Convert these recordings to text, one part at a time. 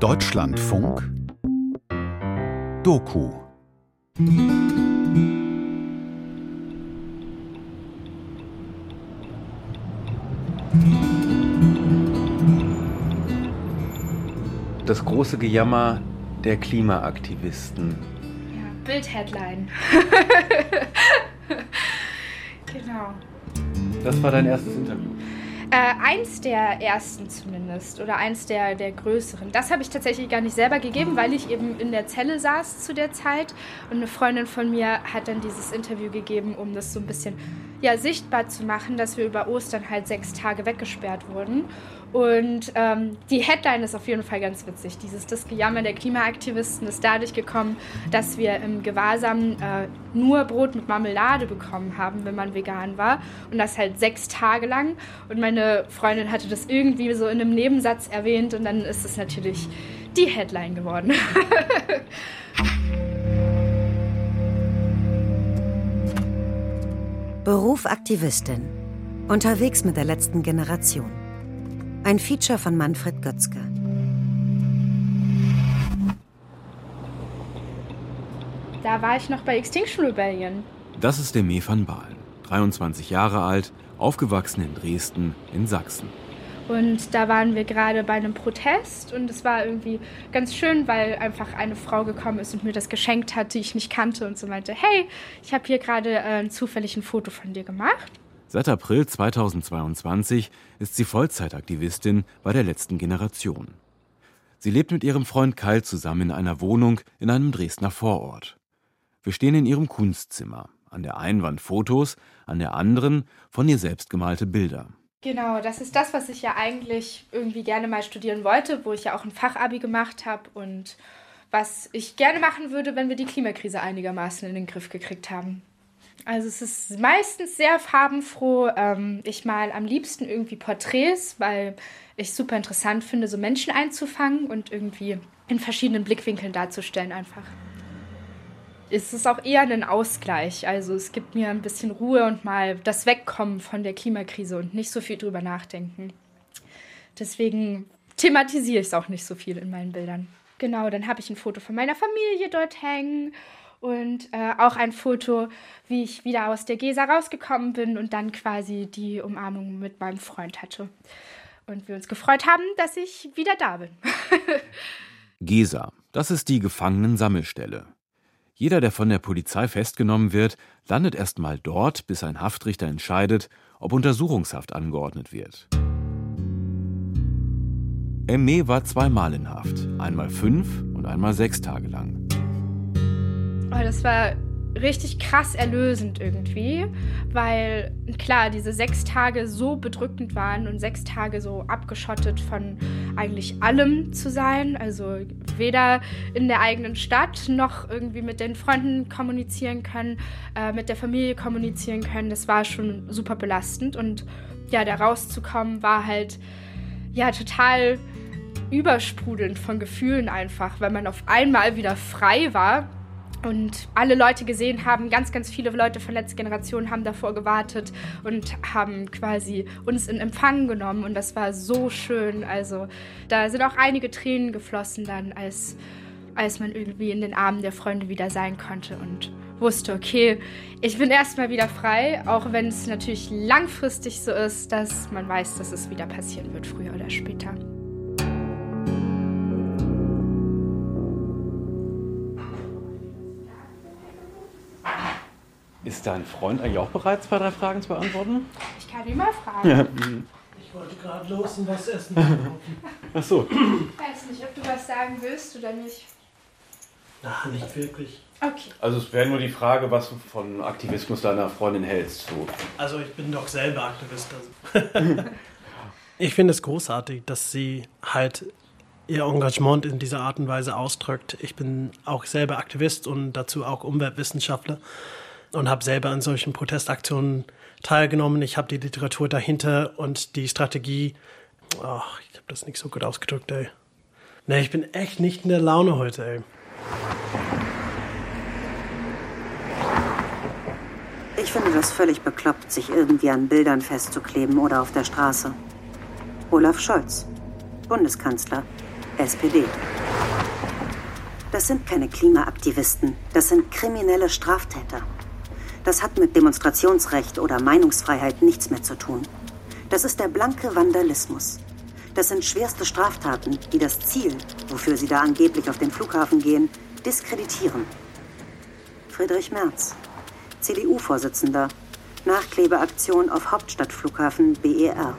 Deutschlandfunk Doku Das große Gejammer der Klimaaktivisten. Ja, Bild-Headline. genau. Das war dein erstes Interview. Äh, eins der ersten zumindest oder eins der, der größeren. Das habe ich tatsächlich gar nicht selber gegeben, weil ich eben in der Zelle saß zu der Zeit und eine Freundin von mir hat dann dieses Interview gegeben, um das so ein bisschen ja, sichtbar zu machen, dass wir über Ostern halt sechs Tage weggesperrt wurden. Und ähm, die Headline ist auf jeden Fall ganz witzig. Dieses das Gejammer der Klimaaktivisten ist dadurch gekommen, dass wir im Gewahrsam äh, nur Brot mit Marmelade bekommen haben, wenn man vegan war. Und das halt sechs Tage lang. Und meine Freundin hatte das irgendwie so in einem Nebensatz erwähnt und dann ist es natürlich die Headline geworden. Beruf Aktivistin. Unterwegs mit der letzten Generation. Ein Feature von Manfred Götzke. Da war ich noch bei Extinction Rebellion. Das ist Deme van Baal, 23 Jahre alt, aufgewachsen in Dresden in Sachsen. Und da waren wir gerade bei einem Protest und es war irgendwie ganz schön, weil einfach eine Frau gekommen ist und mir das geschenkt hat, die ich nicht kannte und so meinte, hey, ich habe hier gerade äh, zufällig ein Foto von dir gemacht. Seit April 2022 ist sie Vollzeitaktivistin bei der letzten Generation. Sie lebt mit ihrem Freund Kyle zusammen in einer Wohnung in einem Dresdner Vorort. Wir stehen in ihrem Kunstzimmer. An der einen Wand Fotos, an der anderen von ihr selbst gemalte Bilder. Genau, das ist das, was ich ja eigentlich irgendwie gerne mal studieren wollte, wo ich ja auch ein Fachabi gemacht habe und was ich gerne machen würde, wenn wir die Klimakrise einigermaßen in den Griff gekriegt haben. Also es ist meistens sehr farbenfroh. Ähm, ich mal am liebsten irgendwie Porträts, weil ich super interessant finde, so Menschen einzufangen und irgendwie in verschiedenen Blickwinkeln darzustellen einfach ist es auch eher ein Ausgleich. Also es gibt mir ein bisschen Ruhe und mal das Wegkommen von der Klimakrise und nicht so viel drüber nachdenken. Deswegen thematisiere ich es auch nicht so viel in meinen Bildern. Genau, dann habe ich ein Foto von meiner Familie dort hängen und äh, auch ein Foto, wie ich wieder aus der Gesa rausgekommen bin und dann quasi die Umarmung mit meinem Freund hatte. Und wir uns gefreut haben, dass ich wieder da bin. Gesa, das ist die Gefangenensammelstelle. Jeder, der von der Polizei festgenommen wird, landet erst mal dort, bis ein Haftrichter entscheidet, ob Untersuchungshaft angeordnet wird. Emme war zweimal in Haft, einmal fünf und einmal sechs Tage lang. Oh, das war richtig krass erlösend irgendwie, weil klar, diese sechs Tage so bedrückend waren und sechs Tage so abgeschottet von eigentlich allem zu sein. Also weder in der eigenen Stadt noch irgendwie mit den Freunden kommunizieren können, äh, mit der Familie kommunizieren können. Das war schon super belastend und ja, da rauszukommen war halt ja total übersprudelnd von Gefühlen einfach, weil man auf einmal wieder frei war und alle Leute gesehen haben, ganz, ganz viele Leute von letzter Generation haben davor gewartet und haben quasi uns in Empfang genommen und das war so schön. Also da sind auch einige Tränen geflossen dann, als, als man irgendwie in den Armen der Freunde wieder sein konnte und wusste, okay, ich bin erstmal wieder frei, auch wenn es natürlich langfristig so ist, dass man weiß, dass es wieder passieren wird, früher oder später. Ist dein Freund eigentlich auch bereit, zwei, drei Fragen zu beantworten? Ich kann ihn mal fragen. Ja. Ich wollte gerade los und was essen. Ach so. Ich weiß nicht, ob du was sagen willst oder nicht. Na, nicht wirklich. Okay. Also es wäre nur die Frage, was du von Aktivismus deiner Freundin hältst. So. Also ich bin doch selber Aktivist. Also. ich finde es großartig, dass sie halt ihr Engagement in dieser Art und Weise ausdrückt. Ich bin auch selber Aktivist und dazu auch Umweltwissenschaftler und habe selber an solchen Protestaktionen teilgenommen. Ich habe die Literatur dahinter und die Strategie. Ach, ich habe das nicht so gut ausgedrückt, ey. Nee, ich bin echt nicht in der Laune heute, ey. Ich finde das völlig bekloppt, sich irgendwie an Bildern festzukleben oder auf der Straße. Olaf Scholz, Bundeskanzler, SPD. Das sind keine Klimaaktivisten, das sind kriminelle Straftäter. Das hat mit Demonstrationsrecht oder Meinungsfreiheit nichts mehr zu tun. Das ist der blanke Vandalismus. Das sind schwerste Straftaten, die das Ziel, wofür sie da angeblich auf den Flughafen gehen, diskreditieren. Friedrich Merz, CDU-Vorsitzender, Nachklebeaktion auf Hauptstadtflughafen BER.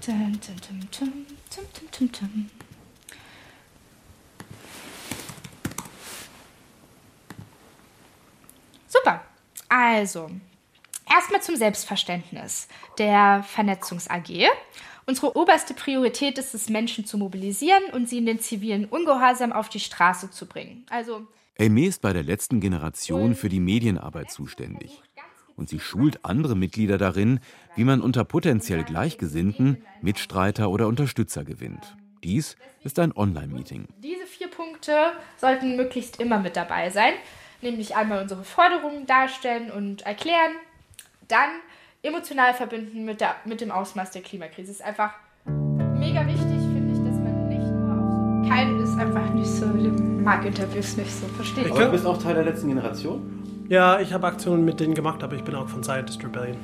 Tum, tum, tum, Super. Also, erstmal zum Selbstverständnis der Vernetzungs AG. Unsere oberste Priorität ist es, Menschen zu mobilisieren und sie in den zivilen Ungehorsam auf die Straße zu bringen. Also Aimee ist bei der letzten Generation für die Medienarbeit zuständig. Und sie schult andere Mitglieder darin, wie man unter potenziell Gleichgesinnten Mitstreiter oder Unterstützer gewinnt. Dies ist ein Online-Meeting. Diese vier Punkte sollten möglichst immer mit dabei sein nämlich einmal unsere Forderungen darstellen und erklären, dann emotional verbinden mit, der, mit dem Ausmaß der Klimakrise. Das ist einfach mega wichtig, finde ich, dass man nicht nur auf so. Kein ist einfach nicht so, mag Interviews nicht so, verstehe ich. Aber du bist auch Teil der letzten Generation? Ja, ich habe Aktionen mit denen gemacht, aber ich bin auch von Scientist Rebellion.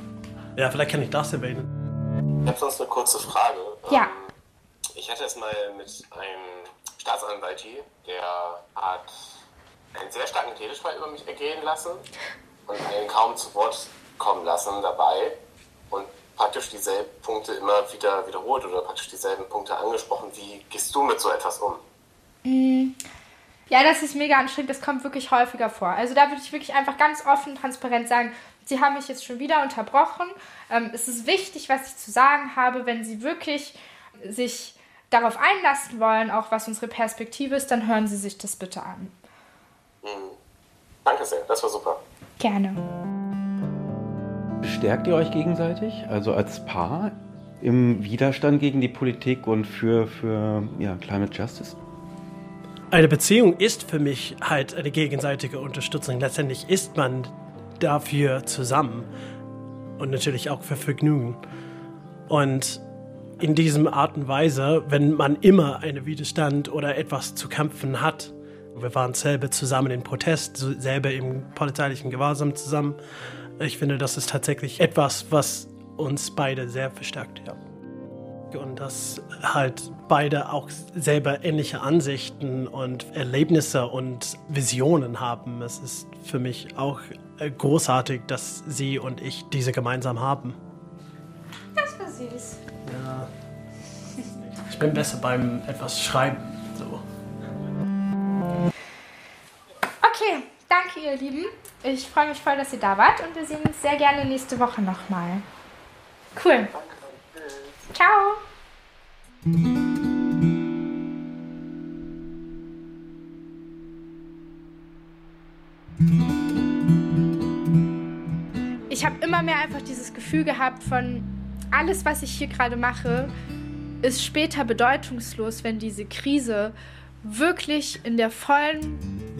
Ja, vielleicht kann ich das erwähnen. Ich habe sonst eine kurze Frage. Ja. Ähm, ich hatte es mal mit einem Staatsanwalt hier, der hat einen sehr starken Redeschwall über mich ergehen lassen und einen kaum zu Wort kommen lassen dabei und praktisch dieselben Punkte immer wieder wiederholt oder praktisch dieselben Punkte angesprochen. Wie gehst du mit so etwas um? Mm. Ja, das ist mega anstrengend. Das kommt wirklich häufiger vor. Also da würde ich wirklich einfach ganz offen, transparent sagen, Sie haben mich jetzt schon wieder unterbrochen. Ähm, es ist wichtig, was ich zu sagen habe. Wenn Sie wirklich sich darauf einlassen wollen, auch was unsere Perspektive ist, dann hören Sie sich das bitte an. Mhm. Danke sehr, das war super. Gerne. Bestärkt ihr euch gegenseitig, also als Paar, im Widerstand gegen die Politik und für, für ja, Climate Justice? Eine Beziehung ist für mich halt eine gegenseitige Unterstützung. Letztendlich ist man dafür zusammen und natürlich auch für Vergnügen. Und in diesem Art und Weise, wenn man immer einen Widerstand oder etwas zu kämpfen hat, wir waren selber zusammen im Protest, selber im polizeilichen Gewahrsam zusammen. Ich finde, das ist tatsächlich etwas, was uns beide sehr verstärkt. Ja. Und dass halt beide auch selber ähnliche Ansichten und Erlebnisse und Visionen haben. Es ist für mich auch äh, großartig, dass sie und ich diese gemeinsam haben. Das war süß. Ja. Ich bin besser beim etwas Schreiben. Danke ihr Lieben. Ich freue mich voll, dass ihr da wart und wir sehen uns sehr gerne nächste Woche nochmal. Cool. Ciao. Ich habe immer mehr einfach dieses Gefühl gehabt von alles, was ich hier gerade mache, ist später bedeutungslos, wenn diese Krise wirklich in der vollen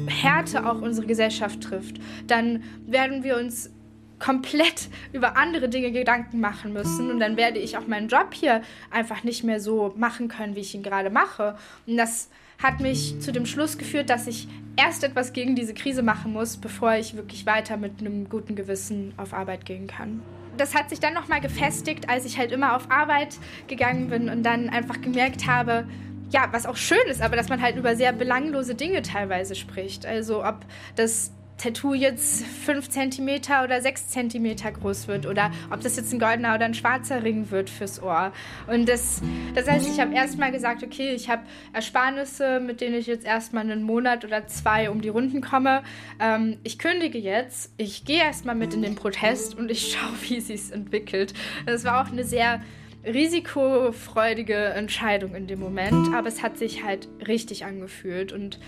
Härte auch unsere Gesellschaft trifft, dann werden wir uns komplett über andere Dinge Gedanken machen müssen und dann werde ich auch meinen Job hier einfach nicht mehr so machen können, wie ich ihn gerade mache. Und das hat mich zu dem Schluss geführt, dass ich erst etwas gegen diese Krise machen muss, bevor ich wirklich weiter mit einem guten Gewissen auf Arbeit gehen kann. Das hat sich dann nochmal gefestigt, als ich halt immer auf Arbeit gegangen bin und dann einfach gemerkt habe, ja, was auch schön ist, aber dass man halt über sehr belanglose Dinge teilweise spricht. Also ob das Tattoo jetzt 5 cm oder 6 cm groß wird oder ob das jetzt ein goldener oder ein schwarzer Ring wird fürs Ohr. Und das, das heißt, ich habe erstmal gesagt, okay, ich habe Ersparnisse, mit denen ich jetzt erstmal einen Monat oder zwei um die Runden komme. Ähm, ich kündige jetzt, ich gehe erstmal mit in den Protest und ich schaue, wie es entwickelt. Das war auch eine sehr risikofreudige Entscheidung in dem Moment, aber es hat sich halt richtig angefühlt und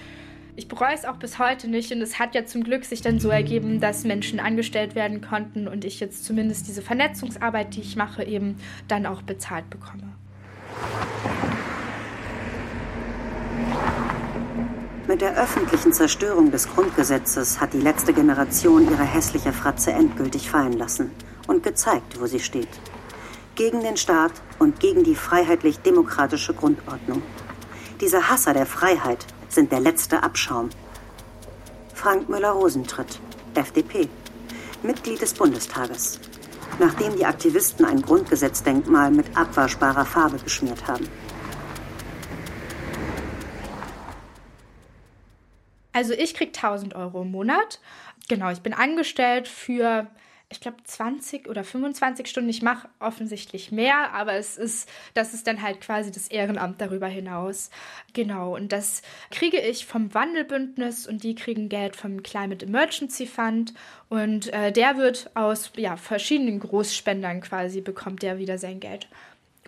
ich bereue es auch bis heute nicht und es hat ja zum Glück sich dann so ergeben, dass Menschen angestellt werden konnten und ich jetzt zumindest diese Vernetzungsarbeit, die ich mache, eben dann auch bezahlt bekomme. Mit der öffentlichen Zerstörung des Grundgesetzes hat die letzte Generation ihre hässliche Fratze endgültig fallen lassen und gezeigt, wo sie steht. Gegen den Staat und gegen die freiheitlich-demokratische Grundordnung. Diese Hasser der Freiheit sind der letzte Abschaum. Frank Müller-Rosentritt, FDP, Mitglied des Bundestages, nachdem die Aktivisten ein Grundgesetzdenkmal mit abwaschbarer Farbe beschmiert haben. Also ich kriege 1000 Euro im Monat. Genau, ich bin angestellt für, ich glaube, 20 oder 25 Stunden. Ich mache offensichtlich mehr, aber es ist, das ist dann halt quasi das Ehrenamt darüber hinaus. Genau, und das kriege ich vom Wandelbündnis und die kriegen Geld vom Climate Emergency Fund. Und äh, der wird aus ja, verschiedenen Großspendern quasi, bekommt der wieder sein Geld.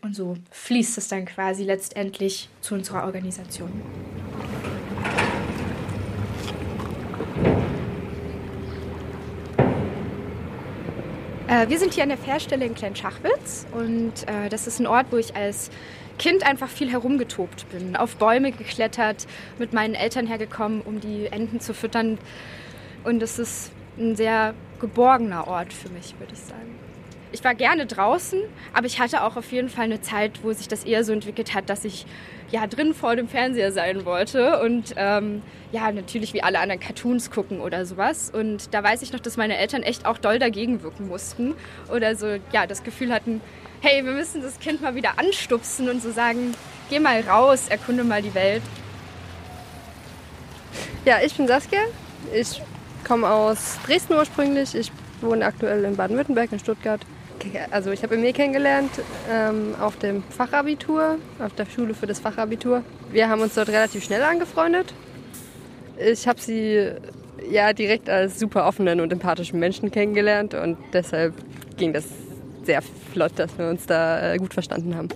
Und so fließt es dann quasi letztendlich zu unserer Organisation. Äh, wir sind hier an der Fährstelle in Kleinschachwitz und äh, das ist ein Ort, wo ich als Kind einfach viel herumgetobt bin, auf Bäume geklettert, mit meinen Eltern hergekommen, um die Enten zu füttern. Und es ist ein sehr geborgener Ort für mich, würde ich sagen. Ich war gerne draußen, aber ich hatte auch auf jeden Fall eine Zeit, wo sich das eher so entwickelt hat, dass ich ja drin vor dem Fernseher sein wollte und ähm, ja natürlich wie alle anderen Cartoons gucken oder sowas. Und da weiß ich noch, dass meine Eltern echt auch doll dagegen wirken mussten oder so ja das Gefühl hatten, hey, wir müssen das Kind mal wieder anstupsen und so sagen, geh mal raus, erkunde mal die Welt. Ja, ich bin Saskia. Ich komme aus Dresden ursprünglich. Ich wohne aktuell in Baden-Württemberg in Stuttgart also ich habe Emil kennengelernt ähm, auf dem Fachabitur, auf der Schule für das Fachabitur. Wir haben uns dort relativ schnell angefreundet. Ich habe sie ja direkt als super offenen und empathischen Menschen kennengelernt und deshalb ging das sehr flott, dass wir uns da äh, gut verstanden haben.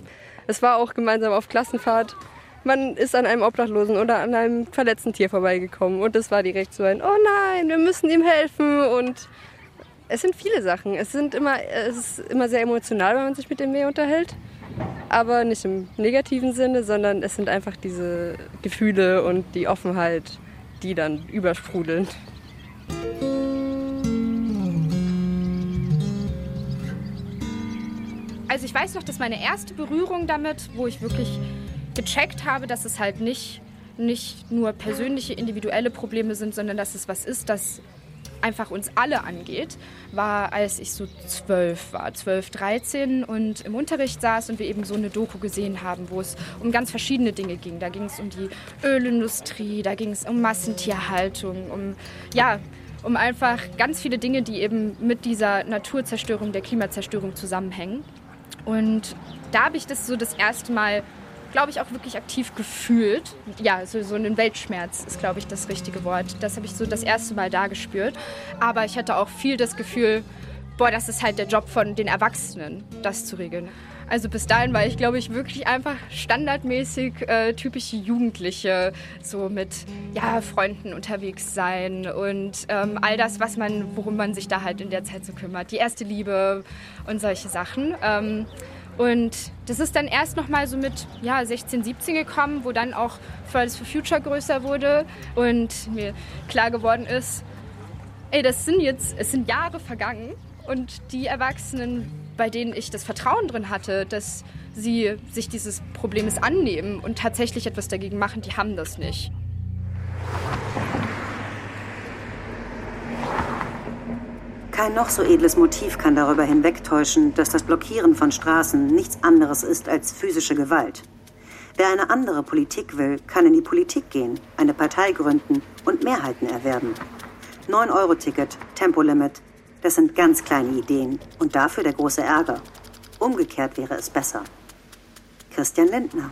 Es war auch gemeinsam auf Klassenfahrt. Man ist an einem Obdachlosen oder an einem verletzten Tier vorbeigekommen und es war direkt so ein, oh nein, wir müssen ihm helfen und es sind viele Sachen. Es, sind immer, es ist immer sehr emotional, wenn man sich mit dem Meer unterhält. Aber nicht im negativen Sinne, sondern es sind einfach diese Gefühle und die Offenheit, die dann übersprudeln. Also ich weiß noch, dass meine erste Berührung damit, wo ich wirklich gecheckt habe, dass es halt nicht, nicht nur persönliche, individuelle Probleme sind, sondern dass es was ist, das einfach uns alle angeht, war, als ich so zwölf war, zwölf, dreizehn und im Unterricht saß und wir eben so eine Doku gesehen haben, wo es um ganz verschiedene Dinge ging. Da ging es um die Ölindustrie, da ging es um Massentierhaltung, um ja, um einfach ganz viele Dinge, die eben mit dieser Naturzerstörung, der Klimazerstörung zusammenhängen. Und da habe ich das so das erste Mal glaube ich, auch wirklich aktiv gefühlt. Ja, so, so ein Weltschmerz ist, glaube ich, das richtige Wort. Das habe ich so das erste Mal da gespürt. Aber ich hatte auch viel das Gefühl, boah, das ist halt der Job von den Erwachsenen, das zu regeln. Also bis dahin war ich, glaube ich, wirklich einfach standardmäßig äh, typische Jugendliche, so mit ja, Freunden unterwegs sein und ähm, all das, was man, worum man sich da halt in der Zeit so kümmert. Die erste Liebe und solche Sachen. Ähm, und das ist dann erst noch mal so mit ja, 16, 17 gekommen, wo dann auch Fridays for Future größer wurde und mir klar geworden ist, ey, das sind jetzt, es sind Jahre vergangen und die Erwachsenen, bei denen ich das Vertrauen drin hatte, dass sie sich dieses Problems annehmen und tatsächlich etwas dagegen machen, die haben das nicht. Kein noch so edles Motiv kann darüber hinwegtäuschen, dass das Blockieren von Straßen nichts anderes ist als physische Gewalt. Wer eine andere Politik will, kann in die Politik gehen, eine Partei gründen und Mehrheiten erwerben. 9-Euro-Ticket, Tempolimit, das sind ganz kleine Ideen und dafür der große Ärger. Umgekehrt wäre es besser. Christian Lindner,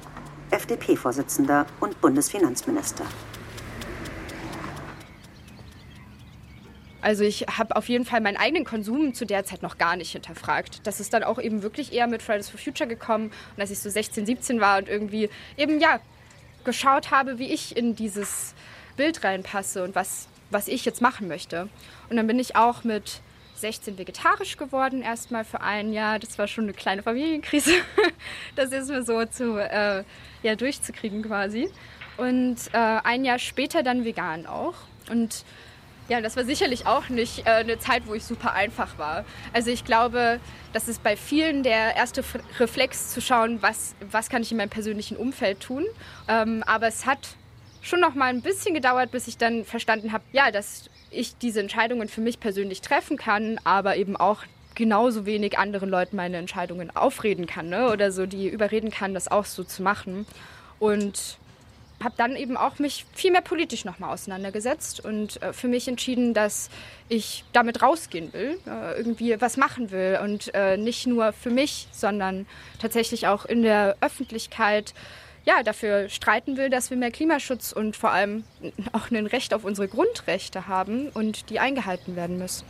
FDP-Vorsitzender und Bundesfinanzminister. Also ich habe auf jeden Fall meinen eigenen Konsum zu der Zeit noch gar nicht hinterfragt. Das ist dann auch eben wirklich eher mit Fridays for Future gekommen und als ich so 16, 17 war und irgendwie eben ja geschaut habe, wie ich in dieses Bild reinpasse und was, was ich jetzt machen möchte. Und dann bin ich auch mit 16 vegetarisch geworden, erstmal für ein Jahr. Das war schon eine kleine Familienkrise, das ist mir so zu, äh, ja, durchzukriegen quasi. Und äh, ein Jahr später dann vegan auch. Und Ja, das war sicherlich auch nicht äh, eine Zeit, wo ich super einfach war. Also ich glaube, das ist bei vielen der erste Reflex zu schauen, was, was kann ich in meinem persönlichen Umfeld tun. Ähm, aber es hat schon noch mal ein bisschen gedauert, bis ich dann verstanden habe, ja, dass ich diese Entscheidungen für mich persönlich treffen kann, aber eben auch genauso wenig anderen Leuten meine Entscheidungen aufreden kann ne? oder so die überreden kann, das auch so zu machen. Und habe dann eben auch mich viel mehr politisch nochmal auseinandergesetzt und äh, für mich entschieden, dass ich damit rausgehen will, äh, irgendwie was machen will und äh, nicht nur für mich, sondern tatsächlich auch in der Öffentlichkeit ja, dafür streiten will, dass wir mehr Klimaschutz und vor allem auch ein Recht auf unsere Grundrechte haben und die eingehalten werden müssen.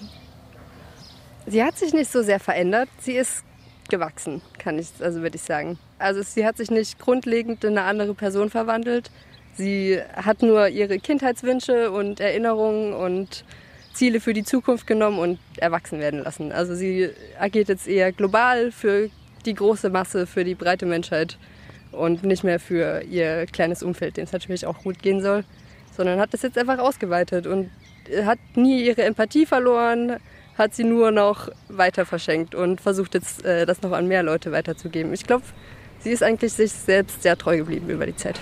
Sie hat sich nicht so sehr verändert. Sie ist gewachsen, kann ich, also würde ich sagen. Also sie hat sich nicht grundlegend in eine andere Person verwandelt. Sie hat nur ihre Kindheitswünsche und Erinnerungen und Ziele für die Zukunft genommen und erwachsen werden lassen. Also sie agiert jetzt eher global für die große Masse, für die breite Menschheit und nicht mehr für ihr kleines Umfeld, dem es natürlich auch gut gehen soll, sondern hat das jetzt einfach ausgeweitet und hat nie ihre Empathie verloren, hat sie nur noch weiter verschenkt und versucht jetzt, äh, das noch an mehr Leute weiterzugeben. Ich glaube, sie ist eigentlich sich selbst sehr treu geblieben über die Zeit.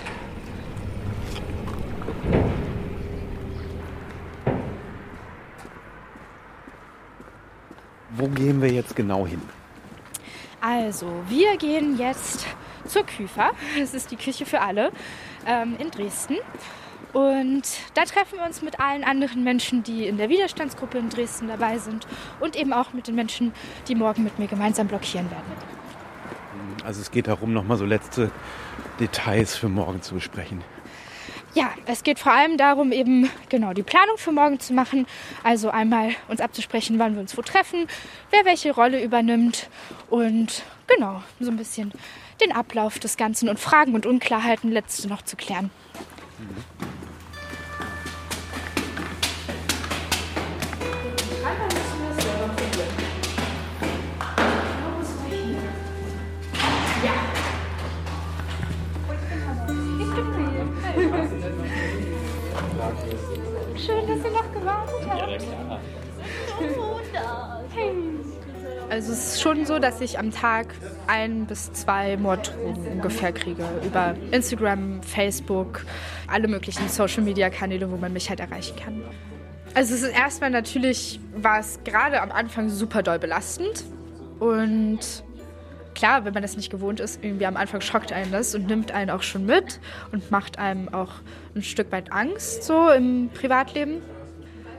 Wo gehen wir jetzt genau hin? Also, wir gehen jetzt zur Küfer. Das ist die Küche für alle ähm, in Dresden. Und da treffen wir uns mit allen anderen Menschen, die in der Widerstandsgruppe in Dresden dabei sind und eben auch mit den Menschen, die morgen mit mir gemeinsam blockieren werden. Also es geht darum, nochmal so letzte Details für morgen zu besprechen. Ja, es geht vor allem darum, eben genau die Planung für morgen zu machen. Also einmal uns abzusprechen, wann wir uns wo treffen, wer welche Rolle übernimmt und genau so ein bisschen den Ablauf des Ganzen und Fragen und Unklarheiten letzte noch zu klären. Mhm. Ihr noch gewartet habt. Also es ist schon so, dass ich am Tag ein bis zwei Morddrohungen ungefähr kriege. Über Instagram, Facebook, alle möglichen Social-Media-Kanäle, wo man mich halt erreichen kann. Also es ist erstmal natürlich, war es gerade am Anfang super doll belastend. Und klar, wenn man das nicht gewohnt ist, irgendwie am Anfang schockt einen das und nimmt einen auch schon mit und macht einem auch ein Stück weit Angst so im Privatleben.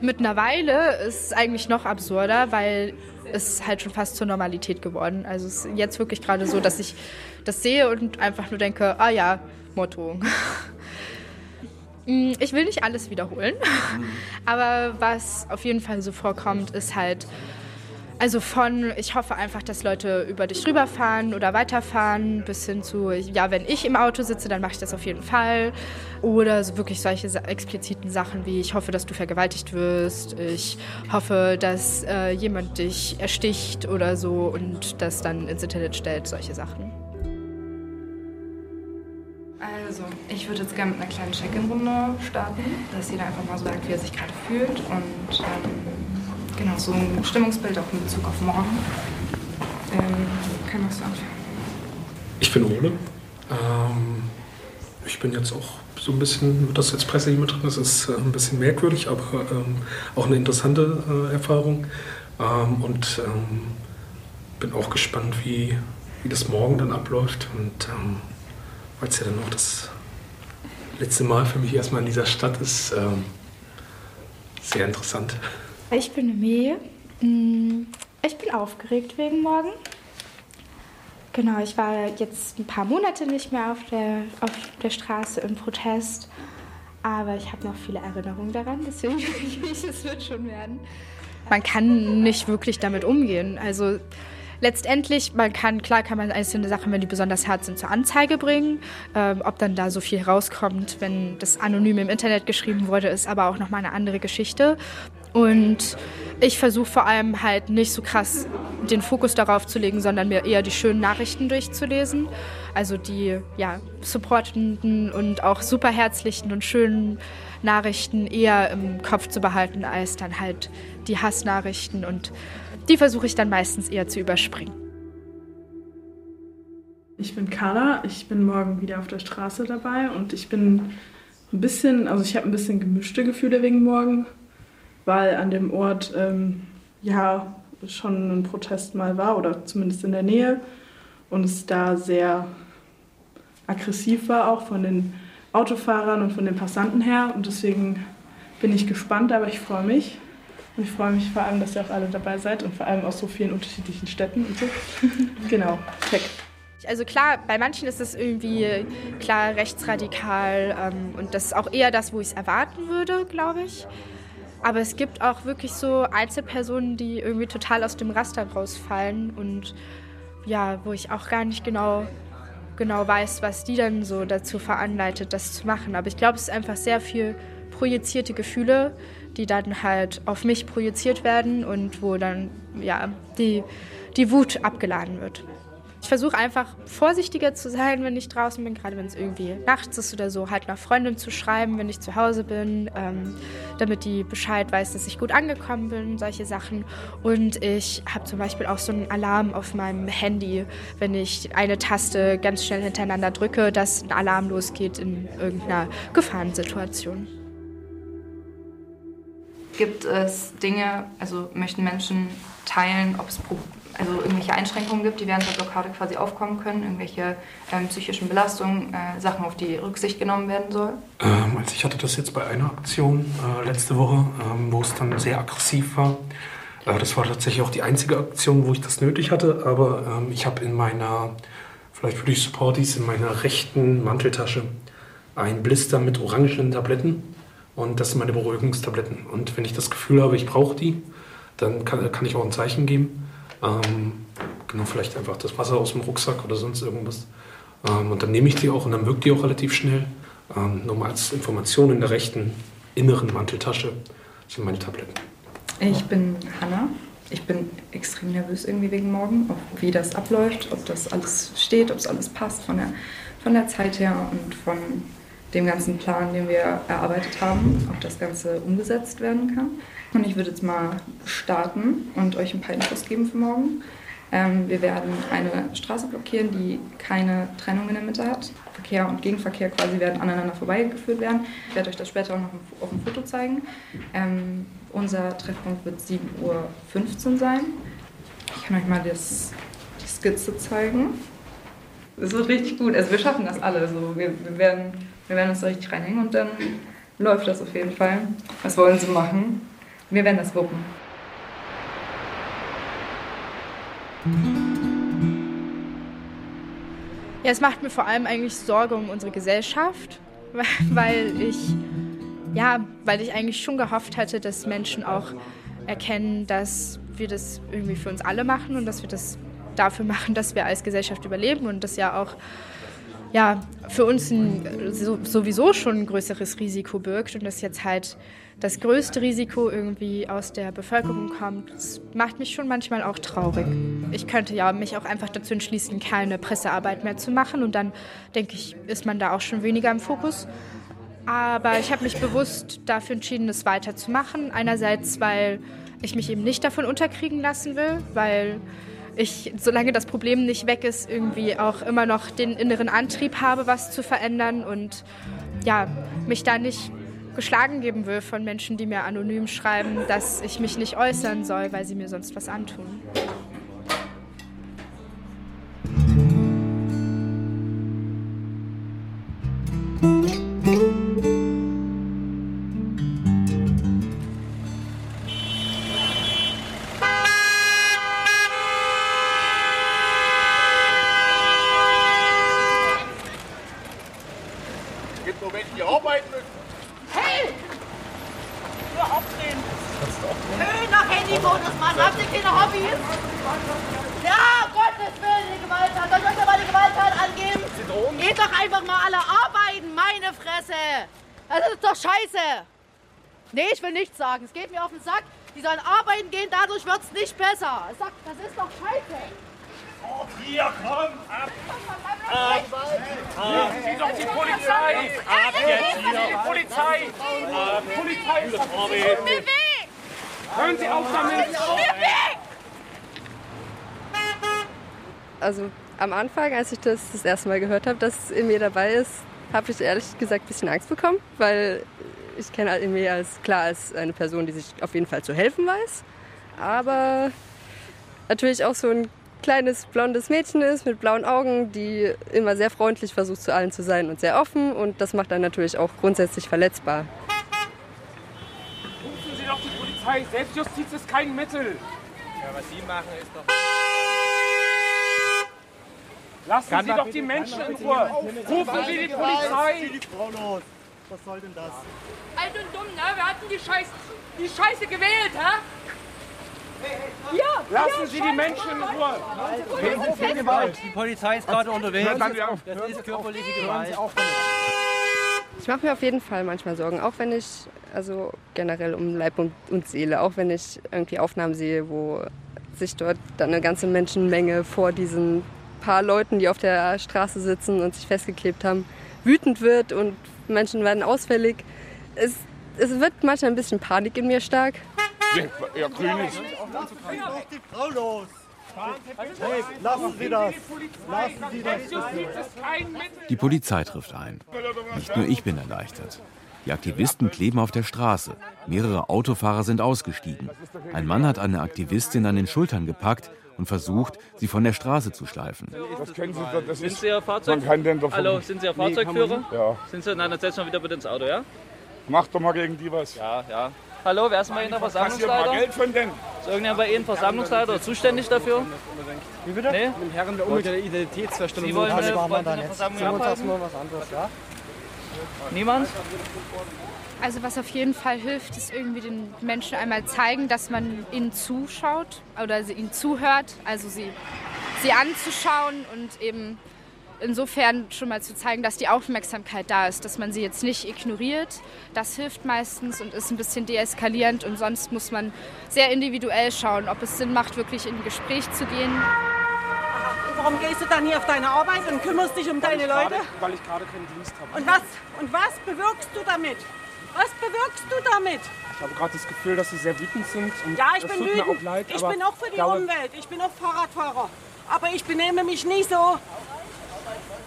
Mittlerweile ist es eigentlich noch absurder, weil es halt schon fast zur Normalität geworden. Also es ist jetzt wirklich gerade so, dass ich das sehe und einfach nur denke, ah ja, Motto. Mm, ich will nicht alles wiederholen, aber was auf jeden Fall so vorkommt, ist halt also von, ich hoffe einfach, dass Leute über dich rüberfahren oder weiterfahren, bis hin zu, ja, wenn ich im Auto sitze, dann mache ich das auf jeden Fall. Oder so wirklich solche expliziten Sachen wie, ich hoffe, dass du vergewaltigt wirst, ich hoffe, dass äh, jemand dich ersticht oder so und das dann ins Internet stellt, solche Sachen. Also, ich würde jetzt gerne mit einer kleinen Check-in-Runde starten, dass jeder einfach mal sagt, wie er sich gerade fühlt und ähm, Genau, so ein Stimmungsbild auch in Bezug auf morgen. Ähm, kann das anfangen? Ich bin Ole. Ähm, ich bin jetzt auch so ein bisschen, das jetzt Presse hier mit drin ist, ist äh, ein bisschen merkwürdig, aber ähm, auch eine interessante äh, Erfahrung. Ähm, und ähm, bin auch gespannt, wie, wie das morgen dann abläuft. Und ähm, weil es ja dann auch das letzte Mal für mich erstmal in dieser Stadt ist, sehr interessant. Ich bin Emilie. Mm, ich bin aufgeregt wegen morgen. Genau, ich war jetzt ein paar Monate nicht mehr auf der, auf der Straße im Protest. Aber ich habe noch viele Erinnerungen daran, deswegen denke ich, es wird schon werden. Man kann nicht wirklich damit umgehen. Also letztendlich, man kann, klar kann man einzelne Sachen, wenn die besonders hart sind, zur Anzeige bringen. Ähm, ob dann da so viel rauskommt, wenn das anonym im Internet geschrieben wurde, ist aber auch nochmal eine andere Geschichte. Und ich versuche vor allem halt nicht so krass den Fokus darauf zu legen, sondern mir eher die schönen Nachrichten durchzulesen. Also die ja, supportenden und auch super herzlichen und schönen Nachrichten eher im Kopf zu behalten, als dann halt die Hassnachrichten. Und die versuche ich dann meistens eher zu überspringen. Ich bin Carla, ich bin morgen wieder auf der Straße dabei und ich bin ein bisschen, also ich habe ein bisschen gemischte Gefühle wegen morgen, weil an dem Ort ähm, ja schon ein Protest mal war oder zumindest in der Nähe und es da sehr aggressiv war, auch von den Autofahrern und von den Passanten her und deswegen bin ich gespannt, aber ich freue mich. Und ich freue mich vor allem, dass ihr auch alle dabei seid und vor allem aus so vielen unterschiedlichen Städten und so. genau, check. Also klar, bei manchen ist es irgendwie klar rechtsradikal ähm, und das ist auch eher das, wo ich es erwarten würde, glaube ich. Aber es gibt auch wirklich so Einzelpersonen, die irgendwie total aus dem Raster rausfallen und ja, wo ich auch gar nicht genau, genau weiß, was die dann so dazu veranleitet, das zu machen. Aber ich glaube, es ist einfach sehr viel projizierte Gefühle, die dann halt auf mich projiziert werden und wo dann ja die, die Wut abgeladen wird. Ich versuche einfach vorsichtiger zu sein, wenn ich draußen bin, gerade wenn es irgendwie nachts ist oder so, halt nach Freundin zu schreiben, wenn ich zu Hause bin, ähm, damit die Bescheid weiß, dass ich gut angekommen bin, solche Sachen. Und ich habe zum Beispiel auch so einen Alarm auf meinem Handy, wenn ich eine Taste ganz schnell hintereinander drücke, dass ein Alarm losgeht in irgendeiner Gefahrensituation. Gibt es Dinge, also möchten Menschen teilen, ob es also irgendwelche Einschränkungen gibt, die während der Blockade quasi aufkommen können, irgendwelche ähm, psychischen Belastungen, äh, Sachen, auf die Rücksicht genommen werden soll? Ähm, also ich hatte das jetzt bei einer Aktion äh, letzte Woche, ähm, wo es dann sehr aggressiv war. Äh, das war tatsächlich auch die einzige Aktion, wo ich das nötig hatte, aber ähm, ich habe in meiner, vielleicht für die Supporties, in meiner rechten Manteltasche ein Blister mit orangen Tabletten und das sind meine Beruhigungstabletten. Und wenn ich das Gefühl habe, ich brauche die, dann kann, kann ich auch ein Zeichen geben. Ähm, genau, vielleicht einfach das Wasser aus dem Rucksack oder sonst irgendwas. Ähm, und dann nehme ich die auch und dann wirkt die auch relativ schnell. Ähm, nur mal als Information in der rechten inneren Manteltasche sind meine Tabletten. Ich bin Hanna. Ich bin extrem nervös irgendwie wegen morgen, ob, wie das abläuft, ob das alles steht, ob es alles passt von der, von der Zeit her und von dem ganzen Plan, den wir erarbeitet haben, ob das Ganze umgesetzt werden kann. Und ich würde jetzt mal starten und euch ein paar Infos geben für morgen. Ähm, wir werden eine Straße blockieren, die keine Trennung in der Mitte hat. Verkehr und Gegenverkehr quasi werden aneinander vorbeigeführt werden. Ich werde euch das später auch noch auf dem Foto zeigen. Ähm, unser Treffpunkt wird 7.15 Uhr sein. Ich kann euch mal das, die Skizze zeigen. Das wird richtig gut. Also wir schaffen das alle. So. Wir, wir, werden, wir werden uns da richtig reinhängen und dann läuft das auf jeden Fall. Was wollen sie machen? Wir werden das wuppen. Ja, es macht mir vor allem eigentlich Sorge um unsere Gesellschaft, weil ich, ja, weil ich eigentlich schon gehofft hatte, dass Menschen auch erkennen, dass wir das irgendwie für uns alle machen und dass wir das dafür machen, dass wir als Gesellschaft überleben und das ja auch ja, für uns ein, sowieso schon ein größeres Risiko birgt und das jetzt halt das größte Risiko irgendwie aus der Bevölkerung kommt, das macht mich schon manchmal auch traurig. Ich könnte ja mich auch einfach dazu entschließen, keine Pressearbeit mehr zu machen und dann denke ich, ist man da auch schon weniger im Fokus. Aber ich habe mich bewusst dafür entschieden, es weiterzumachen. Einerseits, weil ich mich eben nicht davon unterkriegen lassen will, weil ich, solange das Problem nicht weg ist, irgendwie auch immer noch den inneren Antrieb habe, was zu verändern und ja, mich da nicht geschlagen geben will von Menschen, die mir anonym schreiben, dass ich mich nicht äußern soll, weil sie mir sonst was antun. Will nichts sagen. Es geht mir auf den Sack. Die sollen arbeiten gehen, dadurch wird es nicht besser. Sag, das ist doch scheiße. Oh, hier, komm, ab! Ab! Ab! Sie doch die Polizei! Ab jetzt hier! Die Polizei! Ab! Polizei! Tut mir weh! Hören Sie auf damit! Mir weh! Also am Anfang, als ich das das erste Mal gehört habe, dass in dabei ist, habe ich ehrlich gesagt ein bisschen Angst bekommen, weil ich kenne halt in als klar als eine Person, die sich auf jeden Fall zu helfen weiß, aber natürlich auch so ein kleines blondes Mädchen ist mit blauen Augen, die immer sehr freundlich versucht zu allen zu sein und sehr offen und das macht dann natürlich auch grundsätzlich verletzbar. Rufen Sie doch die Polizei, Selbstjustiz ist kein Mittel. Ja, was Sie machen ist doch... Lassen kann Sie doch die Menschen in Ruhe. Rufen Sie die Polizei. Was soll denn das? Alt und dumm, ne? Wir hatten die Scheiße, die Scheiße gewählt, hä? Ja, Lassen Sie die Menschen in Ruhe. Sind für Gewalt? Die Polizei ist gerade unterwegs. Das ist körperliche Gewalt. Ich mache mir auf jeden Fall manchmal Sorgen, auch wenn ich, also generell um Leib und, und Seele, auch wenn ich irgendwie Aufnahmen sehe, wo sich dort dann eine ganze Menschenmenge vor diesen paar Leuten, die auf der Straße sitzen und sich festgeklebt haben, wütend wird und Menschen werden ausfällig. Es, es wird manchmal ein bisschen Panik in mir stark. Ja, grün ist. die Frau los! Hey, lassen Sie das! Lassen Sie das! Die Polizei trifft ein. Nicht nur ich bin erleichtert. Die Aktivisten kleben auf der Straße. Mehrere Autofahrer sind ausgestiegen. Ein Mann hat eine Aktivistin an den Schultern gepackt und versucht, sie von der Straße zu schleifen. Das können Sie, das sind Sie Ihr Fahrzeug? Man kann den davon Hallo, sind Sie Ihr Fahrzeugführer? Nee, ja. Sind Sie? Nein, dann setzen wir wieder bitte ins Auto, ja? Mach doch mal gegen die was. Ja, ja. Hallo, wer ist mal Ihnen der Versammlungsleiter? Mal Geld von denen. Ist irgendjemand bei Ihnen Versammlungsleiter oder zuständig dafür? Wie bitte? Nee? Mit dem Herren der Umwelt der Identitätsfeststellung. Sie wollen eine, wollen dann eine jetzt. Versammlung anderes, ja? Niemand? Also was auf jeden Fall hilft, ist irgendwie den Menschen einmal zeigen, dass man ihnen zuschaut oder sie ihnen zuhört, also sie, sie anzuschauen und eben insofern schon mal zu zeigen, dass die Aufmerksamkeit da ist, dass man sie jetzt nicht ignoriert. Das hilft meistens und ist ein bisschen deeskalierend und sonst muss man sehr individuell schauen, ob es Sinn macht, wirklich in ein Gespräch zu gehen. Warum gehst du dann hier auf deine Arbeit und kümmerst dich um deine ich Leute? Gerade, weil ich gerade keinen Dienst habe. Und was, und was bewirkst du damit? Was bewirkst du damit? Ich habe gerade das Gefühl, dass Sie sehr wütend sind. Und Ja, ich bin wütend. auch leid. ich bin auch für die glaube, Umwelt. Ich bin auch Fahrradfahrer. Aber ich benehme mich nicht so.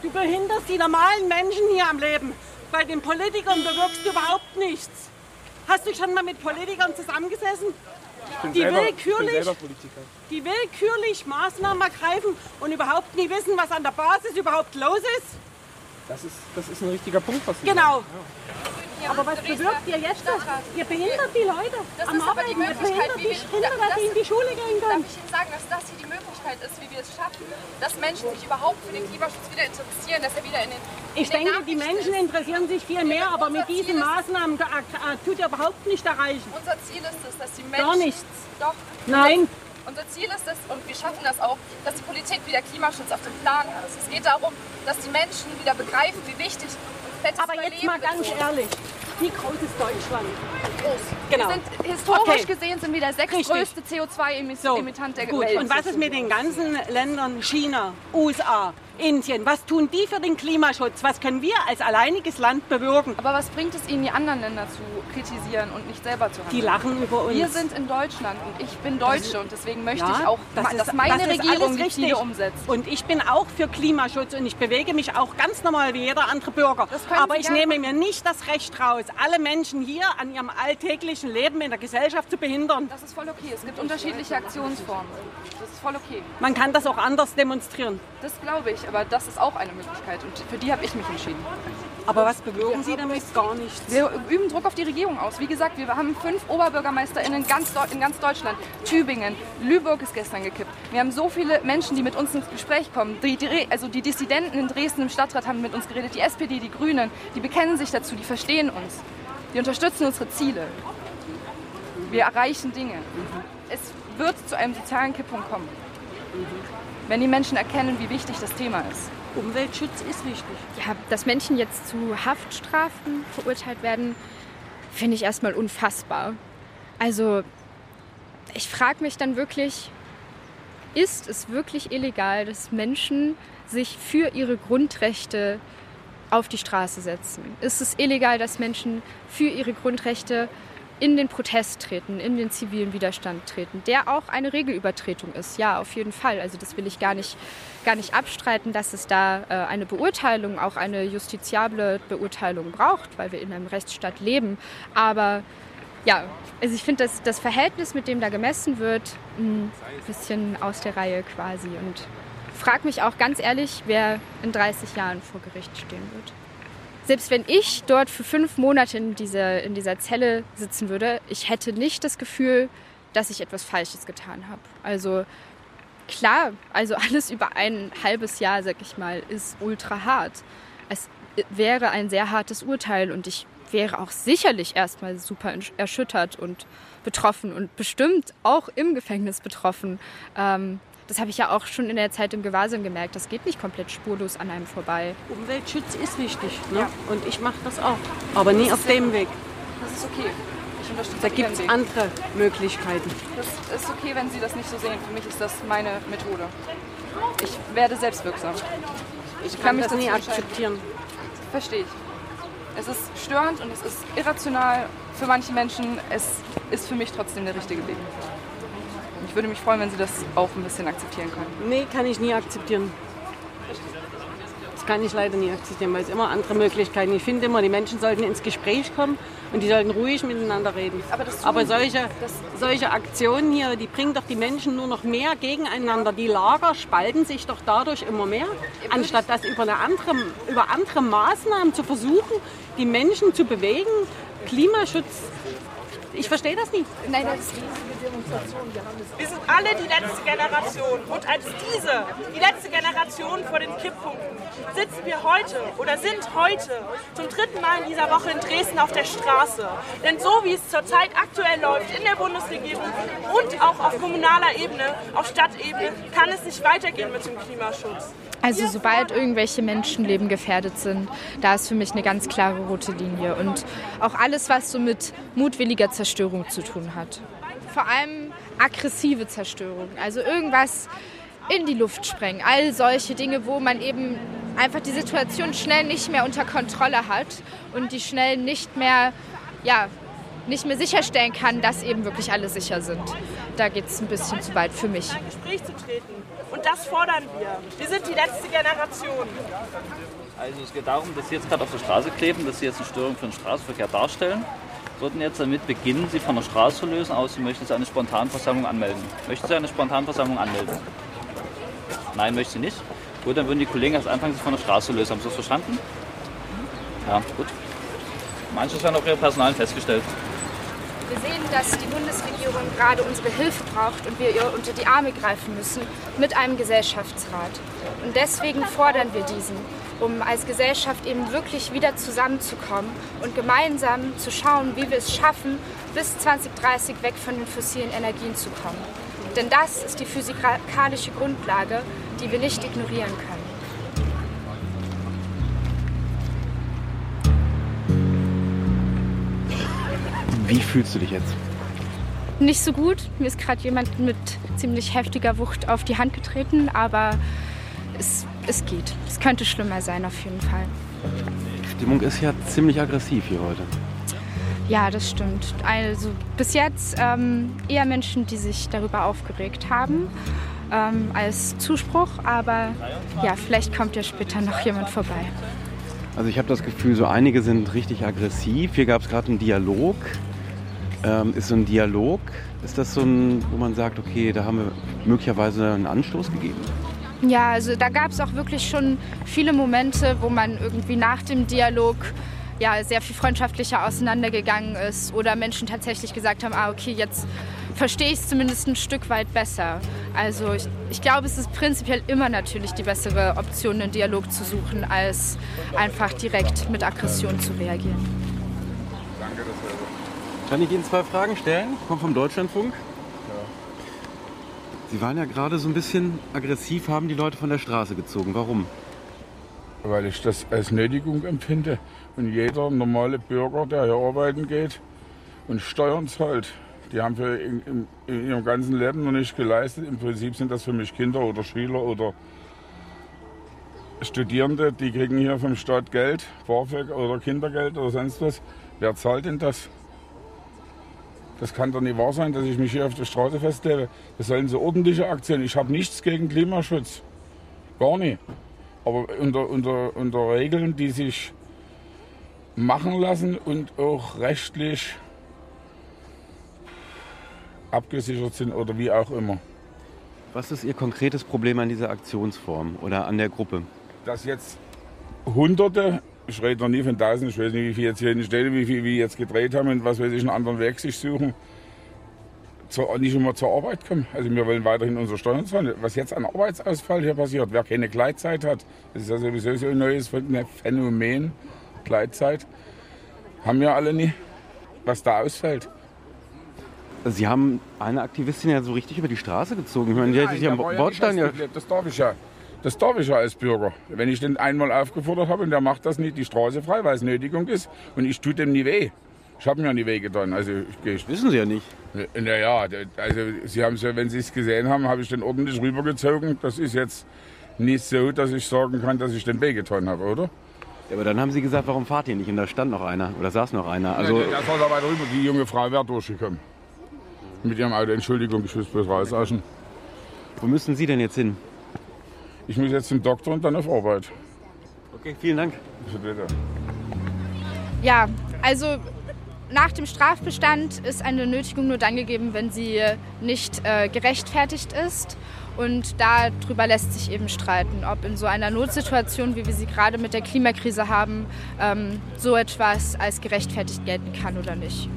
Du behinderst die normalen Menschen hier am Leben. Bei den Politikern bewirkst du überhaupt nichts. Hast du schon mal mit Politikern zusammengesessen? Ich bin, die selber, willkürlich-. Die willkürlich Maßnahmen ergreifen und überhaupt nie wissen, was an der Basis überhaupt los ist? Das ist, das ist ein richtiger Punkt, was Sie Genau. sagen. Aber was bewirkt ihr jetzt? Ihr behindert die Leute Das am ist aber die Arbeiten. Ihr Möglichkeit, behindert die Kinder, dass sie in die Schule gehen können. Darf ich Ihnen sagen, dass das hier die Möglichkeit ist, wie wir es schaffen, dass Menschen sich überhaupt für den Klimaschutz wieder interessieren, dass er wieder in den Ich den denke, die Menschen interessieren sich viel mehr, aber mit diesen Maßnahmen tut ihr überhaupt nicht erreichen. Unser Ziel ist es, dass die Menschen... Gar nichts. Doch. Nein. Unser Ziel ist es, und wir schaffen das auch, dass die Politik wieder Klimaschutz auf dem Plan hat. Es geht darum, dass die Menschen wieder begreifen, wie wichtig Aber jetzt mal ganz ehrlich, wie groß ist Deutschland? Groß. Genau. Wir sind historisch Okay. gesehen sind wir der sechstgrößte CO2-Emittant der Gut, Welt. und was ist mit den ganzen Ländern China, USA, Indien? Was tun die für den Klimaschutz? Was können wir als alleiniges Land bewirken? Aber was bringt es Ihnen, die anderen Länder zu kritisieren und nicht selber zu handeln? Die lachen über uns. Wir sind in Deutschland und ich bin Deutsche und deswegen möchte Ja, ich auch, das ist- dass meine das Regierung die. Ziele umsetzt. Und ich bin auch für Klimaschutz und ich bewege mich auch ganz normal wie jeder andere Bürger. Aber ich nehme mir nicht das Recht raus, alle Menschen hier an ihrem alltäglichen Leben in der Gesellschaft zu behindern. Das ist voll okay. Es gibt unterschiedliche Aktionsformen. Das ist voll okay. Man kann das auch anders demonstrieren. Das glaube ich, aber das ist auch eine Möglichkeit und für die habe ich mich entschieden. Aber was bewirken Sie damit? Gar nichts. Wir üben Druck auf die Regierung aus. Wie gesagt, wir haben fünf OberbürgermeisterInnen ganz in ganz Deutschland. Tübingen, Lübeck ist gestern gekippt. Wir haben so viele Menschen, die mit uns ins Gespräch kommen. Die, die, also die Dissidenten in Dresden im Stadtrat haben mit uns geredet. Die SPD, die Grünen, die bekennen sich dazu, die verstehen uns. Die unterstützen unsere Ziele. Wir erreichen Dinge. Es wird zu einem sozialen Kipppunkt kommen. Wenn die Menschen erkennen, wie wichtig das Thema ist. Umweltschutz ist wichtig. Ja, dass Menschen jetzt zu Haftstrafen verurteilt werden, finde ich erstmal unfassbar. Also ich frage mich dann wirklich, ist es wirklich illegal, dass Menschen sich für ihre Grundrechte auf die Straße setzen? Ist es illegal, dass Menschen für ihre Grundrechte in den Protest treten, in den zivilen Widerstand treten, der auch eine Regelübertretung ist. Ja, auf jeden Fall. Also das will ich gar nicht, gar nicht abstreiten, dass es da äh, eine Beurteilung, auch eine justiziable Beurteilung braucht, weil wir in einem Rechtsstaat leben. Aber ja, also ich finde, dass das Verhältnis, mit dem da gemessen wird, ein bisschen aus der Reihe quasi. Und frage mich auch ganz ehrlich, wer in 30 Jahren vor Gericht stehen wird selbst wenn ich dort für fünf Monate in dieser, in dieser Zelle sitzen würde, ich hätte nicht das Gefühl, dass ich etwas Falsches getan habe. Also klar, also alles über ein halbes Jahr, sag ich mal, ist ultra hart. Es wäre ein sehr hartes Urteil und ich wäre auch sicherlich erstmal super erschüttert und betroffen und bestimmt auch im Gefängnis betroffen. Ähm, das habe ich ja auch schon in der Zeit im Gewahrsam gemerkt. Das geht nicht komplett spurlos an einem vorbei. Umweltschutz ist wichtig. Ne? Ja. Und ich mache das auch. Aber nie auf dem Weg. Das ist okay. Ich unterstütze Da gibt es andere Möglichkeiten. Das ist okay, wenn Sie das nicht so sehen. Für mich ist das meine Methode. Ich werde selbstwirksam. Ich, ich kann, kann das nie akzeptieren. Verstehe ich. Es ist störend und es ist irrational für manche Menschen. Es ist für mich trotzdem der richtige Weg. Ich würde mich freuen, wenn Sie das auch ein bisschen akzeptieren können. Nee, kann ich nie akzeptieren. Das kann ich leider nie akzeptieren, weil es immer andere Möglichkeiten. Ich finde immer, die Menschen sollten ins Gespräch kommen und die sollten ruhig miteinander reden. Aber, Aber solche, solche Aktionen hier, die bringen doch die Menschen nur noch mehr gegeneinander. Die Lager spalten sich doch dadurch immer mehr, anstatt das über, eine andere, über andere Maßnahmen zu versuchen, die Menschen zu bewegen. Klimaschutz ich verstehe das nicht. Nein, das ist wir sind alle die letzte Generation. Und als diese, die letzte Generation vor den Kipppunkten, sitzen wir heute oder sind heute zum dritten Mal in dieser Woche in Dresden auf der Straße. Denn so wie es zurzeit aktuell läuft in der Bundesregierung und auch auf kommunaler Ebene, auf Stadtebene, kann es nicht weitergehen mit dem Klimaschutz. Also sobald irgendwelche Menschenleben gefährdet sind, da ist für mich eine ganz klare rote Linie. Und auch alles, was so mit mutwilliger Zerstörung zu tun hat. Vor allem aggressive Zerstörung. Also irgendwas in die Luft sprengen. All solche Dinge, wo man eben einfach die Situation schnell nicht mehr unter Kontrolle hat und die schnell nicht mehr, ja, nicht mehr sicherstellen kann, dass eben wirklich alle sicher sind. Da geht es ein bisschen zu weit für mich. In ein Gespräch zu treten und das fordern wir. Wir sind die letzte Generation. Also es geht darum, dass Sie jetzt gerade auf der Straße kleben, dass Sie jetzt eine Störung für den Straßenverkehr darstellen. Würden jetzt damit beginnen, Sie von der Straße zu lösen, aus Sie möchten Sie eine Spontanversammlung anmelden. Möchten Sie eine Spontanversammlung anmelden? Nein, möchten Sie nicht? Gut, dann würden die Kollegen erst anfangen, Sie von der Straße zu lösen. Haben Sie das verstanden? Ja, gut. Manches werden auch Ihre Personal festgestellt. Wir sehen, dass die Bundesregierung gerade unsere Hilfe braucht und wir ihr unter die Arme greifen müssen mit einem Gesellschaftsrat. Und deswegen fordern wir diesen, um als Gesellschaft eben wirklich wieder zusammenzukommen und gemeinsam zu schauen, wie wir es schaffen, bis 2030 weg von den fossilen Energien zu kommen. Denn das ist die physikalische Grundlage, die wir nicht ignorieren können. Wie fühlst du dich jetzt? Nicht so gut. Mir ist gerade jemand mit ziemlich heftiger Wucht auf die Hand getreten, aber es, es geht. Es könnte schlimmer sein auf jeden Fall. Die Stimmung ist ja ziemlich aggressiv hier heute. Ja, das stimmt. Also bis jetzt ähm, eher Menschen, die sich darüber aufgeregt haben ähm, als Zuspruch, aber ja, vielleicht kommt ja später noch jemand vorbei. Also ich habe das Gefühl, so einige sind richtig aggressiv. Hier gab es gerade einen Dialog ähm, ist so ein Dialog, ist das so ein, wo man sagt, okay, da haben wir möglicherweise einen Anstoß gegeben? Ja, also da gab es auch wirklich schon viele Momente, wo man irgendwie nach dem Dialog ja, sehr viel freundschaftlicher auseinandergegangen ist oder Menschen tatsächlich gesagt haben, ah okay, jetzt verstehe ich es zumindest ein Stück weit besser. Also ich, ich glaube, es ist prinzipiell immer natürlich die bessere Option, einen Dialog zu suchen, als einfach direkt mit Aggression zu reagieren. Danke, das kann ich Ihnen zwei Fragen stellen? Kommt vom Deutschlandfunk. Sie waren ja gerade so ein bisschen aggressiv, haben die Leute von der Straße gezogen. Warum? weil ich das als Nötigung empfinde. Und jeder normale Bürger, der hier arbeiten geht und Steuern zahlt, die haben für in, in, in ihrem ganzen Leben noch nicht geleistet. Im Prinzip sind das für mich Kinder oder Schüler oder Studierende, die kriegen hier vom Staat Geld, BAföG oder Kindergeld oder sonst was. Wer zahlt denn das? Das kann doch nicht wahr sein, dass ich mich hier auf der Straße festlebe. Das sollen so ordentliche Aktionen. Ich habe nichts gegen Klimaschutz. Gar nicht. Aber unter, unter, unter Regeln, die sich machen lassen und auch rechtlich abgesichert sind oder wie auch immer. Was ist Ihr konkretes Problem an dieser Aktionsform oder an der Gruppe? Dass jetzt Hunderte, ich rede noch nie von Tausenden, ich weiß nicht, wie viele jetzt hier stehen, wie viele wir jetzt gedreht haben und was weiß ich, einen anderen Weg sich suchen, zur, nicht immer zur Arbeit kommen. Also wir wollen weiterhin unsere Steuern zahlen. Was jetzt an Arbeitsausfall hier passiert, wer keine Gleitzeit hat, das ist ja sowieso so ein neues Phänomen, Gleitzeit, haben wir alle nie, was da ausfällt. Sie haben eine Aktivistin ja so richtig über die Straße gezogen. Ich meine, die hätte sich am Bordstein ja nicht Problem. das darf ich ja. Das darf ich ja als Bürger. Wenn ich den einmal aufgefordert habe und der macht das nicht, die Straße frei, weil es Nötigung ist und ich tue dem nie weh. Ich habe mir nie weh getan. Also ich, ich, Wissen Sie ja nicht. Naja, also Sie haben ja, wenn Sie es gesehen haben, habe ich den ordentlich rübergezogen. Das ist jetzt nicht so, dass ich sagen kann, dass ich den weh getan habe, oder? Ja, aber dann haben Sie gesagt, warum fahrt ihr nicht? Und da stand noch einer oder saß noch einer. Also Also, ja, der saß da weiter rüber. Die junge Frau wäre durchgekommen. Mit ihrem Auto. Entschuldigung, ich will es bloß rausaschen. wo müssen Sie denn jetzt hin? Ich muss jetzt zum Doktor und dann auf Arbeit. Okay, vielen Dank. Bitte. Ja, also nach dem Strafbestand ist eine Nötigung nur dann gegeben, wenn sie nicht äh, gerechtfertigt ist. Und darüber lässt sich eben streiten, ob in so einer Notsituation, wie wir sie gerade mit der Klimakrise haben, ähm, so etwas als gerechtfertigt gelten kann oder nicht.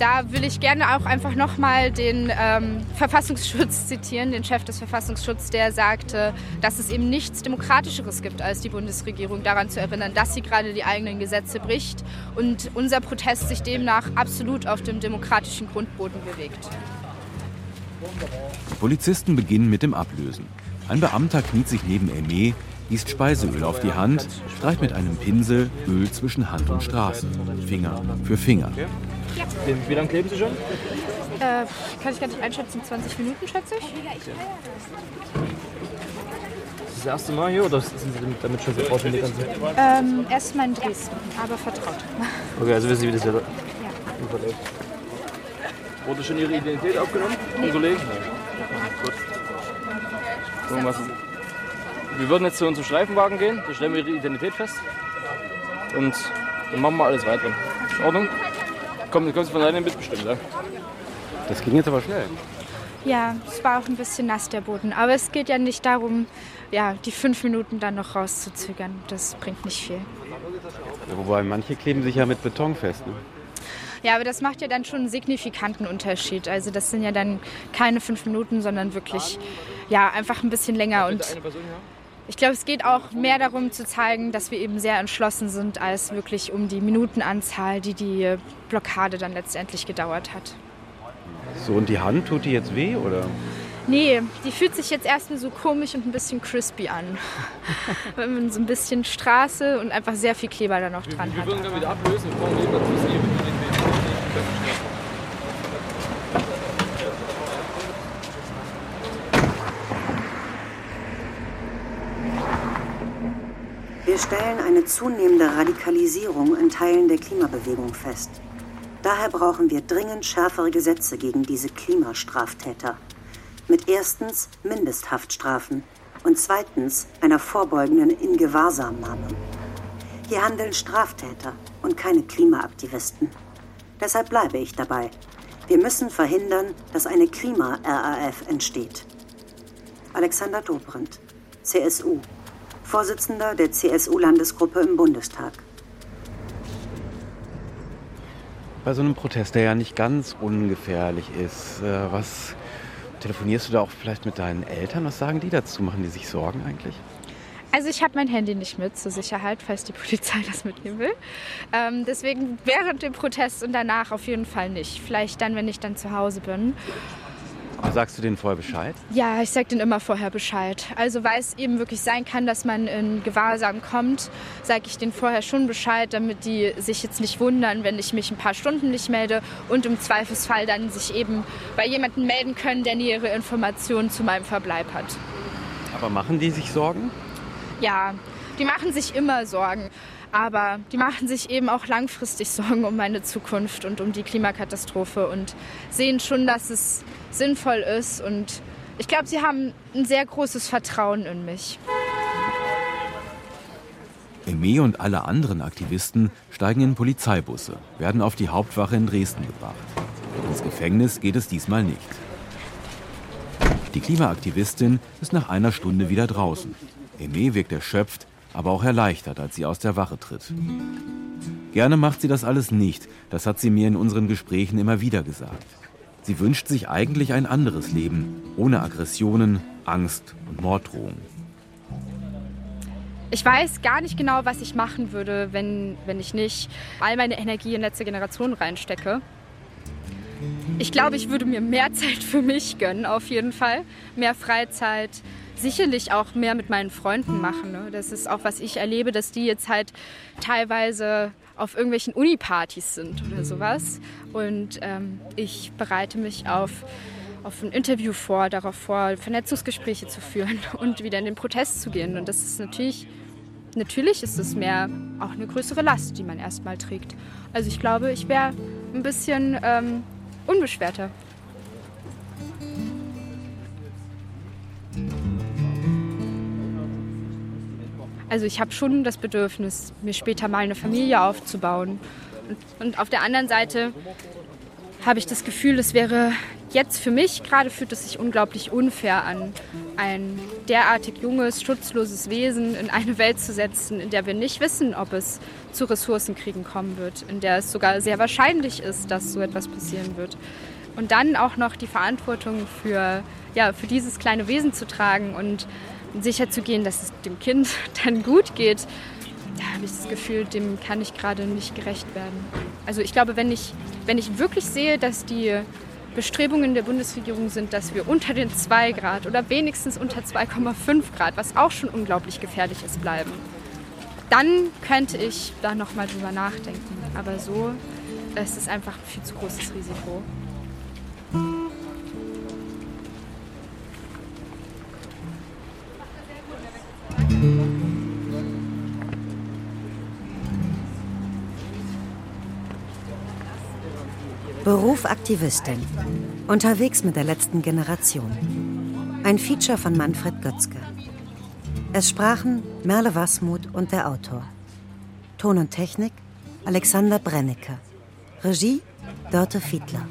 Da will ich gerne auch einfach nochmal den ähm, Verfassungsschutz zitieren, den Chef des Verfassungsschutzes, der sagte, dass es eben nichts Demokratischeres gibt, als die Bundesregierung daran zu erinnern, dass sie gerade die eigenen Gesetze bricht und unser Protest sich demnach absolut auf dem demokratischen Grundboden bewegt. Polizisten beginnen mit dem Ablösen. Ein Beamter kniet sich neben Aimee, gießt Speiseöl auf die Hand, streicht mit einem Pinsel Öl zwischen Hand und Straße, Finger für Finger. Wie lange kleben Sie schon? Äh, kann ich gar nicht einschätzen, 20 Minuten schätze ich. Das ist das erste Mal hier oder sind Sie damit schon vertraut? Ähm, Erstmal in Dresden, aber vertraut. Okay, also wissen Sie, wie das hier verläuft. Wurde schon Ihre Identität aufgenommen, Ihr Kollegen? Ja. Gut. Was wir würden jetzt zu unserem Streifenwagen gehen, da stellen wir Ihre Identität fest und dann machen wir alles weiter. In Ordnung? Kommen, kommen Sie von alleine mitbestimmt, ja? Das ging jetzt aber schnell. Ja, es war auch ein bisschen nass der Boden. Aber es geht ja nicht darum, ja, die fünf Minuten dann noch rauszuzögern. Das bringt nicht viel. Ja, wobei manche kleben sich ja mit Beton fest. Ne? Ja, aber das macht ja dann schon einen signifikanten Unterschied. Also das sind ja dann keine fünf Minuten, sondern wirklich ja, einfach ein bisschen länger. Und ich glaube, es geht auch mehr darum zu zeigen, dass wir eben sehr entschlossen sind, als wirklich um die Minutenanzahl, die die Blockade dann letztendlich gedauert hat. So, und die Hand tut die jetzt weh, oder? Nee, die fühlt sich jetzt erstmal so komisch und ein bisschen crispy an. Wenn man so ein bisschen Straße und einfach sehr viel Kleber da noch dran Wir hat. würden dann wieder ablösen, wir brauchen lieber zu Ihre Identität. Wir stellen eine zunehmende Radikalisierung in Teilen der Klimabewegung fest. Daher brauchen wir dringend schärfere Gesetze gegen diese Klimastraftäter. Mit erstens Mindesthaftstrafen und zweitens einer vorbeugenden Ingewahrsamnahme. Hier handeln Straftäter und keine Klimaaktivisten. Deshalb bleibe ich dabei. Wir müssen verhindern, dass eine Klima-RAF entsteht. Alexander Dobrindt, CSU, Vorsitzender der CSU-Landesgruppe im Bundestag. Bei so einem Protest, der ja nicht ganz ungefährlich ist, äh, was telefonierst du da auch vielleicht mit deinen Eltern? Was sagen die dazu? Machen die sich Sorgen eigentlich? Also ich habe mein Handy nicht mit zur Sicherheit, falls die Polizei das mitnehmen will. Ähm, deswegen während dem Protest und danach auf jeden Fall nicht. Vielleicht dann, wenn ich dann zu Hause bin. Sagst du denen vorher Bescheid? Ja, ich sag denen immer vorher Bescheid. Also weil es eben wirklich sein kann, dass man in Gewahrsam kommt, sage ich denen vorher schon Bescheid, damit die sich jetzt nicht wundern, wenn ich mich ein paar Stunden nicht melde und im Zweifelsfall dann sich eben bei jemandem melden können, der nähere Informationen zu meinem Verbleib hat. Aber machen die sich Sorgen? Ja, die machen sich immer Sorgen. Aber die machen sich eben auch langfristig Sorgen um meine Zukunft und um die Klimakatastrophe und sehen schon, dass es sinnvoll ist. Und ich glaube, sie haben ein sehr großes Vertrauen in mich. Eme und alle anderen Aktivisten steigen in Polizeibusse, werden auf die Hauptwache in Dresden gebracht. Ins Gefängnis geht es diesmal nicht. Die Klimaaktivistin ist nach einer Stunde wieder draußen. Eme wirkt erschöpft, aber auch erleichtert, als sie aus der Wache tritt. Gerne macht sie das alles nicht, das hat sie mir in unseren Gesprächen immer wieder gesagt. Sie wünscht sich eigentlich ein anderes Leben, ohne Aggressionen, Angst und Morddrohungen. Ich weiß gar nicht genau, was ich machen würde, wenn, wenn ich nicht all meine Energie in letzte Generation reinstecke. Ich glaube, ich würde mir mehr Zeit für mich gönnen, auf jeden Fall. Mehr Freizeit, sicherlich auch mehr mit meinen Freunden machen. Ne? Das ist auch, was ich erlebe, dass die jetzt halt teilweise auf irgendwelchen Unipartys sind oder sowas. Und ähm, ich bereite mich auf, auf ein Interview vor, darauf vor, Vernetzungsgespräche zu führen und wieder in den Protest zu gehen. Und das ist natürlich, natürlich ist es mehr auch eine größere Last, die man erstmal trägt. Also ich glaube, ich wäre ein bisschen ähm, unbeschwerter. Also ich habe schon das Bedürfnis, mir später mal eine Familie aufzubauen. Und, und auf der anderen Seite habe ich das Gefühl, es wäre jetzt für mich gerade fühlt es sich unglaublich unfair an, ein derartig junges, schutzloses Wesen in eine Welt zu setzen, in der wir nicht wissen, ob es zu Ressourcenkriegen kommen wird, in der es sogar sehr wahrscheinlich ist, dass so etwas passieren wird. Und dann auch noch die Verantwortung für, ja, für dieses kleine Wesen zu tragen und sicher zu gehen, dass es dem Kind dann gut geht, da habe ich das Gefühl, dem kann ich gerade nicht gerecht werden. Also ich glaube, wenn ich, wenn ich wirklich sehe, dass die Bestrebungen der Bundesregierung sind, dass wir unter den 2 Grad oder wenigstens unter 2,5 Grad, was auch schon unglaublich gefährlich ist, bleiben, dann könnte ich da nochmal drüber nachdenken. Aber so ist es einfach ein viel zu großes Risiko. Beruf Aktivistin. Unterwegs mit der letzten Generation. Ein Feature von Manfred Götzke. Es sprachen Merle Wasmuth und der Autor. Ton und Technik Alexander Brennecke. Regie Dörte Fiedler.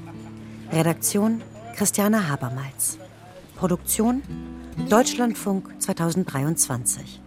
Redaktion Christiane Habermals. Produktion Deutschlandfunk 2023.